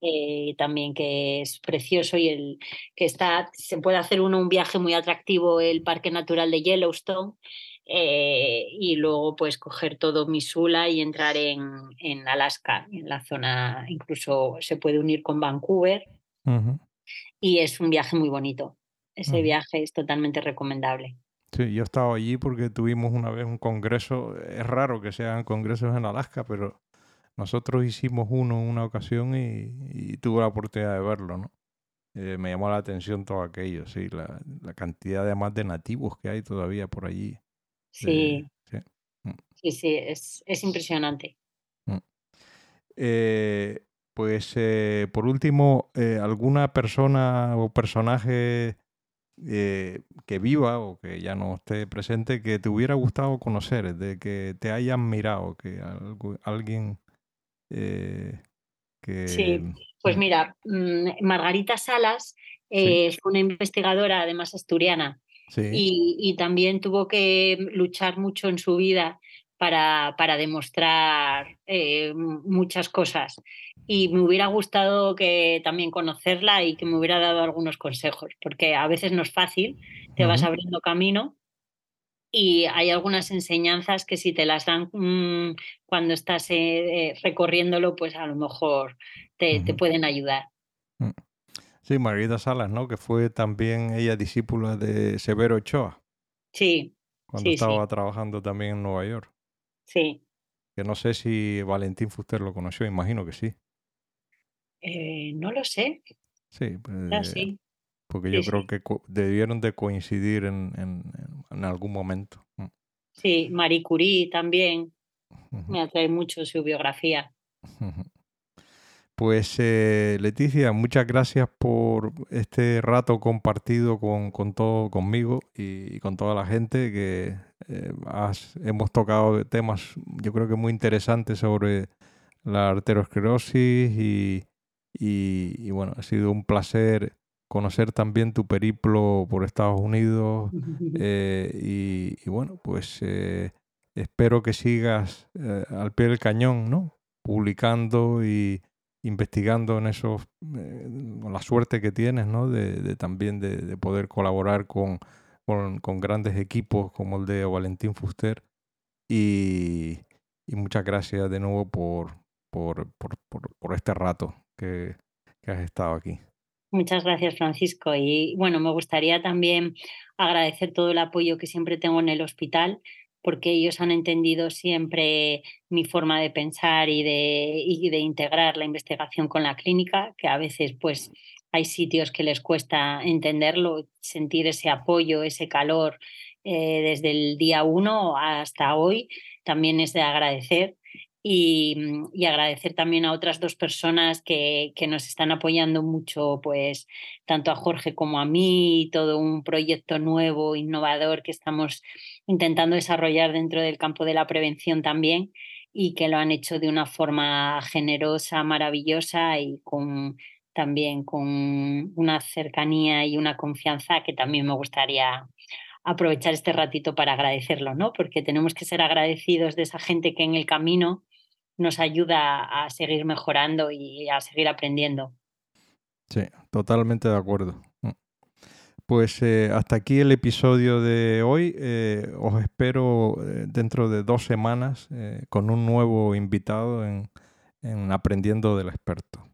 eh, también que es precioso y el que está, se puede hacer uno un viaje muy atractivo, el Parque Natural de Yellowstone, eh, y luego pues coger todo Missoula y entrar en, en Alaska, en la zona, incluso se puede unir con Vancouver y es un viaje muy bonito. Ese viaje es totalmente recomendable. Sí, yo he estado allí porque tuvimos una vez un congreso. Es raro que se hagan congresos en Alaska, pero nosotros hicimos uno en una ocasión y, y tuve la oportunidad de verlo, ¿no? Eh, me llamó la atención todo aquello, sí, la, la cantidad además de nativos que hay todavía por allí. Sí, sí. Mm, sí, sí, es, es impresionante. mm. Eh, pues eh, por último, eh, ¿alguna persona o personaje eh, que viva o que ya no esté presente que te hubiera gustado conocer, de que te haya admirado, que algo- alguien que... Sí, pues mm, mira, mm, Margarita Salas sí, fue una investigadora, además asturiana, sí, y, y también tuvo que luchar mucho en su vida para, para demostrar eh, muchas cosas. Y me hubiera gustado que también conocerla y que me hubiera dado algunos consejos, porque a veces no es fácil, te vas abriendo camino y hay algunas enseñanzas que si te las dan mm, cuando estás eh, eh, recorriéndolo, pues a lo mejor te, te pueden ayudar. mm. Sí, Margarita Salas, ¿no? Que fue también ella discípula de Severo Ochoa, Sí, cuando sí, sí, estaba trabajando también en Nueva York. Sí. Que no sé si Valentín Fuster lo conoció, imagino que sí. Eh, no lo sé, Sí, ya pues, sí, porque sí, yo creo que debieron de coincidir en, en- algún momento. Mm, Sí, Marie Curie también, me atrae mucho su biografía. ujú. Pues eh, Leticia, muchas gracias por este rato compartido con, todo conmigo y, con toda la gente que eh, hemos tocado temas yo creo que muy interesantes sobre la arteriosclerosis y, y, bueno, ha sido un placer conocer también tu periplo por Estados Unidos eh, y, bueno, pues espero que sigas al pie del cañón, ¿no? Publicando y investigando en esos, eh, la suerte que tienes, ¿no? De, también de, poder colaborar con, con, grandes equipos como el de Valentín Fuster. Y, muchas gracias de nuevo por, por, por, este rato que, que has estado aquí. Muchas gracias, Francisco. Y bueno, me gustaría también agradecer todo el apoyo que siempre tengo en el hospital porque ellos han entendido siempre mi forma de pensar y de, de integrar la investigación con la clínica, que a veces pues hay sitios que les cuesta entenderlo, sentir ese apoyo, ese calor eh, desde el día uno hasta hoy, también es de agradecer. Mm, y, agradecer también a otras dos personas que, que, nos están apoyando mucho, pues tanto a Jorge como a mí, todo un proyecto nuevo, innovador que estamos intentando desarrollar dentro del campo de la prevención también y que lo han hecho de una forma generosa, maravillosa y con también con una cercanía y una confianza que también me gustaría aprovechar este ratito para agradecerlo, ¿no? Porque tenemos que ser agradecidos de esa gente que en el camino nos ayuda a seguir mejorando y a seguir aprendiendo. Sí, totalmente de acuerdo. Mm. Pues eh, hasta aquí el episodio de hoy. Eh, os espero eh, dentro de dos semanas con un nuevo invitado en Aprendiendo del Experto.